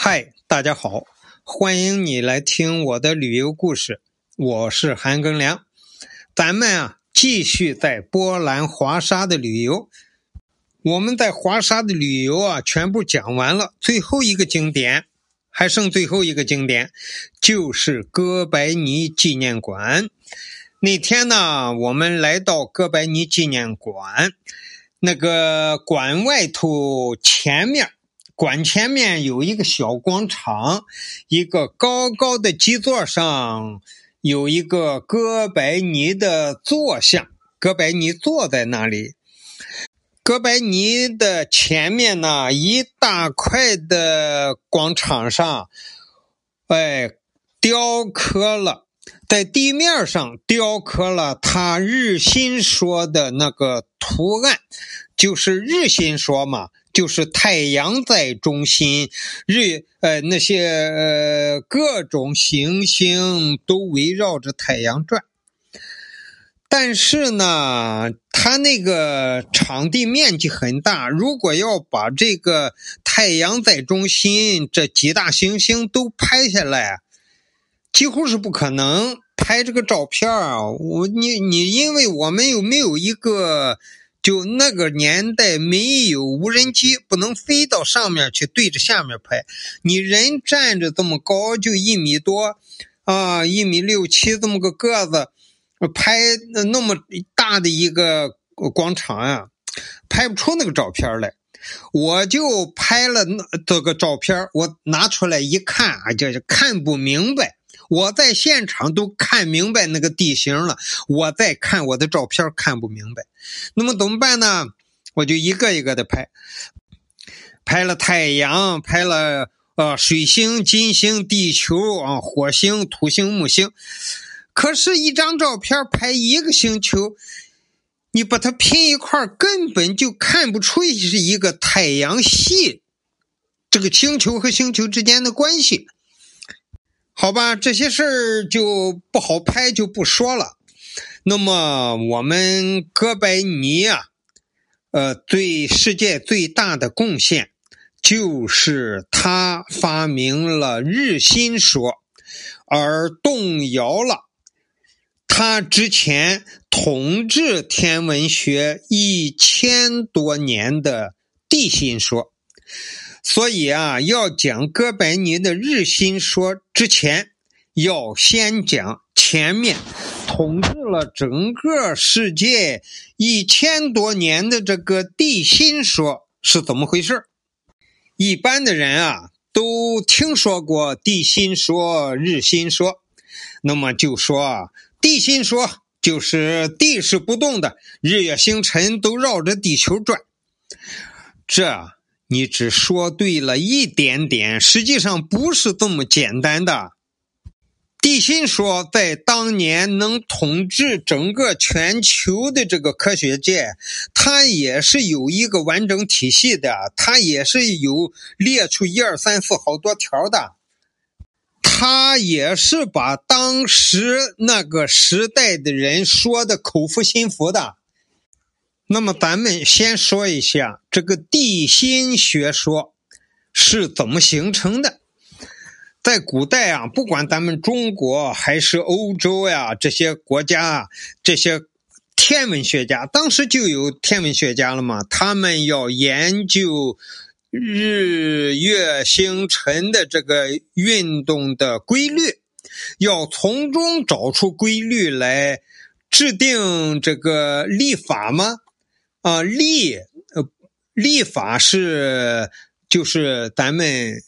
嗨，大家好，欢迎你来听我的旅游故事，我是韩庚良。咱们啊，继续在波兰华沙的旅游。我们在华沙的旅游啊，全部讲完了，最后一个景点还剩最后一个景点，就是哥白尼纪念馆。那天呢，我们来到哥白尼纪念馆，那个馆外头前面，馆前面有一个小广场，一个高高的基座上有一个哥白尼的坐像，哥白尼坐在那里。哥白尼的前面呢，一大块的广场上，哎，雕刻了。在地面上雕刻了他日心说的那个图案，就是日心说嘛，就是太阳在中心，日呃那些呃各种行星都围绕着太阳转。但是呢，它那个场地面积很大，如果要把这个太阳在中心这几大行星都拍下来。几乎是不可能拍这个照片啊！我你你，因为我们又没有一个，就那个年代没有无人机，不能飞到上面去对着下面拍。你人站着这么高，就一米多啊，一米六七这么个个子，拍那么大的一个广场呀，拍不出那个照片来。我就拍了那这个照片，我拿出来一看啊，就是看不明白。我在现场都看明白那个地形了，我再看我的照片看不明白，那么怎么办呢？我就一个一个的拍，拍了太阳，拍了呃水星、金星、地球啊、火星、土星、木星。可是，一张照片拍一个星球，你把它拼一块根本就看不出是一个太阳系，这个星球和星球之间的关系。好吧，这些事儿就不好拍，就不说了。那么我们哥白尼啊，呃，对世界最大的贡献就是他发明了日心说，而动摇了他之前统治天文学一千多年的地心说。所以啊，要讲哥白尼的日心说之前，要先讲前面统治了整个世界一千多年的这个地心说是怎么回事一般的人啊，都听说过地心说、日心说，那么就说啊，地心说就是地是不动的，日月星辰都绕着地球转，这。你只说对了一点点，实际上不是这么简单的。地心说在当年能统治整个全球的这个科学界，它也是有一个完整体系的，它也是有列出一二三四好多条的，它也是把当时那个时代的人说的口服心服的。那么，咱们先说一下这个地心学说是怎么形成的。在古代啊，不管咱们中国还是欧洲呀，这些国家啊，这些天文学家，当时就有天文学家了嘛。他们要研究日月星辰的这个运动的规律，要从中找出规律来制定这个历法吗？啊，历呃，历法是就是咱们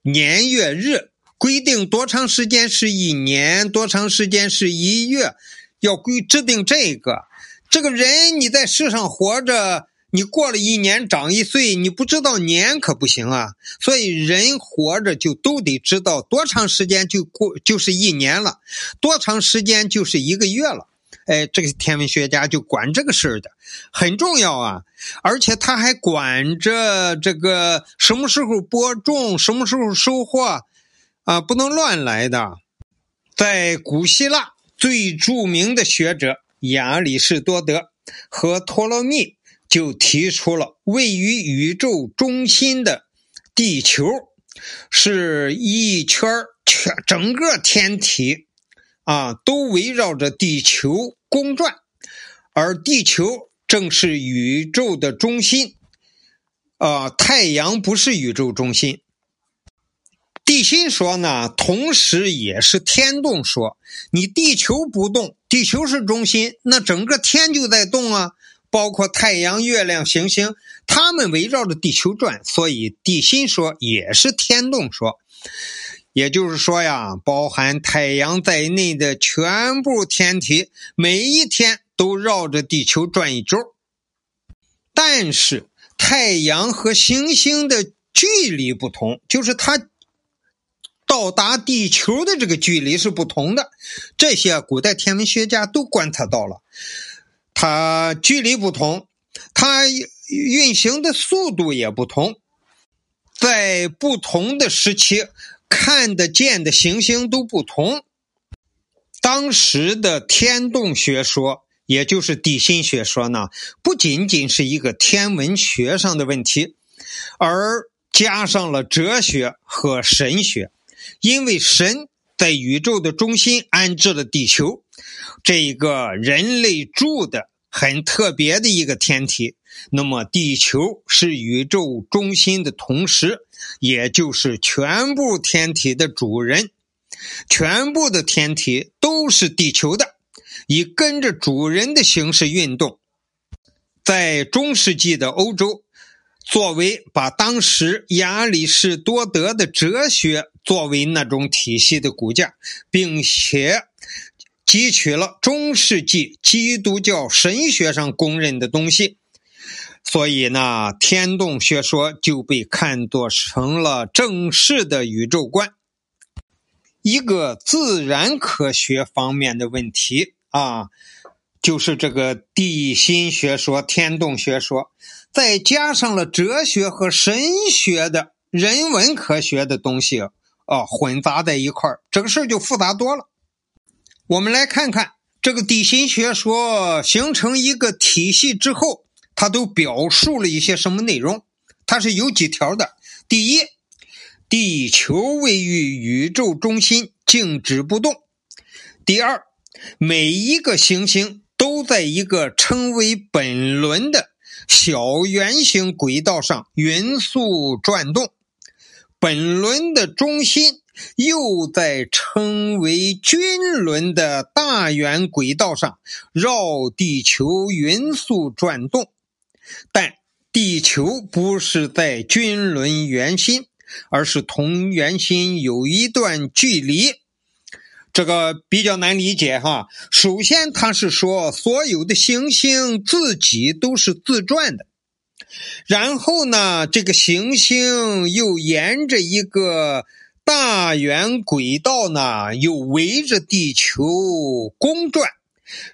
年月日规定多长时间是一年，多长时间是一月，要规制定这个。这个人你在世上活着，你过了一年长一岁，你不知道年可不行啊。所以人活着就都得知道多长时间就过就是一年了，多长时间就是一个月了。哎，这个天文学家就管这个事儿的，很重要啊！而且他还管着这个什么时候播种，什么时候收获，啊，不能乱来的。在古希腊，最著名的学者亚里士多德和托勒密就提出了位于宇宙中心的地球是一圈全整个天体啊都围绕着地球公转，而地球正是宇宙的中心，啊，太阳不是宇宙中心。地心说呢，同时也是天动说。你地球不动，地球是中心，那整个天就在动啊，包括太阳、月亮、行星，它们围绕着地球转，所以地心说也是天动说。也就是说呀，包含太阳在内的全部天体，每一天都绕着地球转一周。但是太阳和行星的距离不同，就是它。到达地球的这个距离是不同的，这些古代天文学家都观测到了。它距离不同，它运行的速度也不同，在不同的时期看得见的行星都不同。当时的天动学说，也就是地心学说呢，不仅仅是一个天文学上的问题，而加上了哲学和神学。因为神在宇宙的中心安置了地球，这一个人类住的很特别的一个天体。那么，地球是宇宙中心的同时，也就是全部天体的主人。全部的天体都是地球的，以跟着主人的形式运动。在中世纪的欧洲。作为把当时亚里士多德的哲学作为那种体系的骨架，并且汲取了中世纪基督教神学上公认的东西，所以呢，天动学说就被看作成了正式的宇宙观。一个自然科学方面的问题啊，就是这个地心学说、天动学说。再加上了哲学和神学的人文科学的东西，啊，混杂在一块儿，这个事儿就复杂多了。我们来看看这个地心学说形成一个体系之后，它都表述了一些什么内容？它是有几条的。第一，地球位于宇宙中心，静止不动。第二，每一个行星都在一个称为本轮的。小圆形轨道上匀速转动，本轮的中心又在称为均轮的大圆轨道上绕地球匀速转动。但地球不是在均轮圆心，而是同圆心有一段距离。这个比较难理解哈。首先，他是说所有的行星自己都是自转的，然后呢，这个行星又沿着一个大圆轨道呢，又围着地球公转，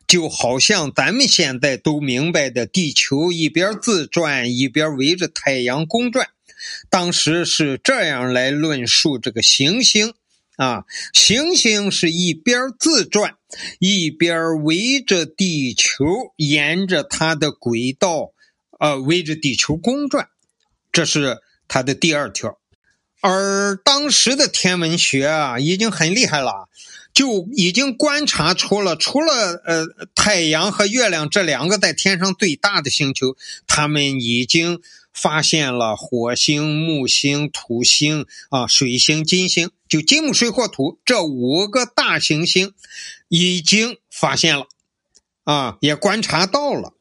就好像咱们现在都明白的，地球一边自转一边围着太阳公转。当时是这样来论述这个行星。啊，行星是一边自转，一边围着地球，沿着它的轨道，呃，围着地球公转，这是它的第二条。而当时的天文学啊，已经很厉害了，就已经观察出了，除了呃太阳和月亮这两个在天上最大的星球，他们已经。发现了火星、木星、土星啊，水星、金星，就金木水火土这五个大行星已经发现了，啊，也观察到了。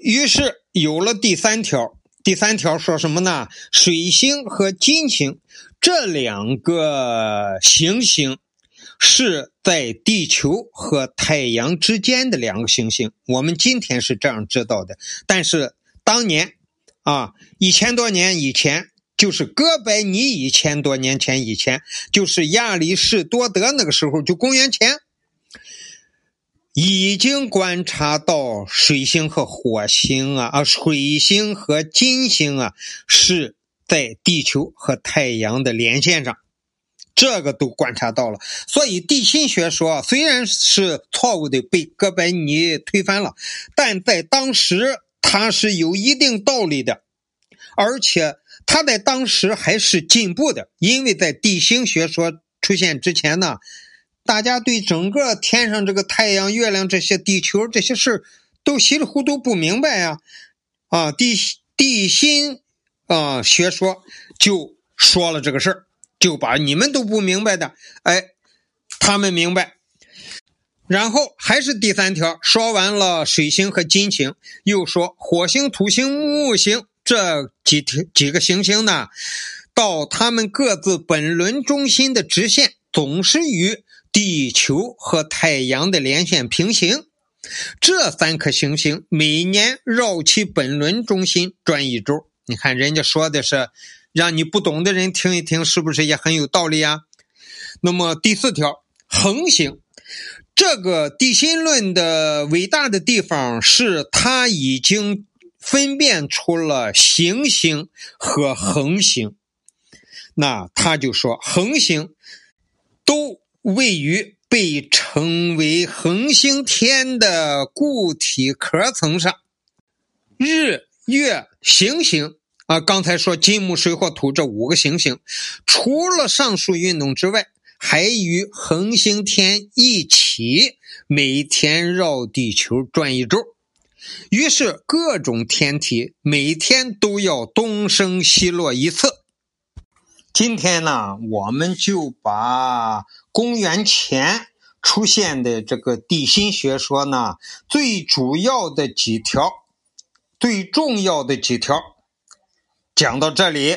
于是有了第三条，第三条说什么呢？水星和金星这两个行星是在地球和太阳之间的两个行星。我们今天是这样知道的，但是当年。啊，一千多年以前，就是哥白尼一千多年前以前，就是亚里士多德那个时候，就公元前，已经观察到水星和火星啊啊，水星和金星啊是在地球和太阳的连线上，这个都观察到了。所以地心学说虽然是错误的，被哥白尼推翻了，但在当时。它是有一定道理的，而且它在当时还是进步的，因为在地心学说出现之前呢，大家对整个天上这个太阳、月亮这些、地球这些事都稀里糊涂不明白呀。啊，地地心啊学说就说了这个事儿，就把你们都不明白的，哎，他们明白。然后还是第三条，说完了水星和金星，又说火星、土星、木星这几条几个行星呢，到他们各自本轮中心的直线总是与地球和太阳的连线平行。这三颗行星每年绕其本轮中心转一周。你看人家说的是，让你不懂的人听一听，是不是也很有道理啊？那么第四条，恒星。这个地心论的伟大的地方是，它已经分辨出了行星和恒星。那他就说，恒星都位于被称为恒星天的固体壳层上。日、月、行星啊，刚才说金木水火土这五个行星，除了上述运动之外。还与恒星天一起每天绕地球转一周，于是各种天体每天都要东升西落一次。今天呢，我们就把公元前出现的这个地心学说呢，最主要的几条、最重要的几条讲到这里。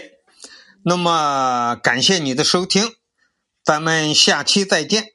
那么，感谢你的收听。咱们下期再见。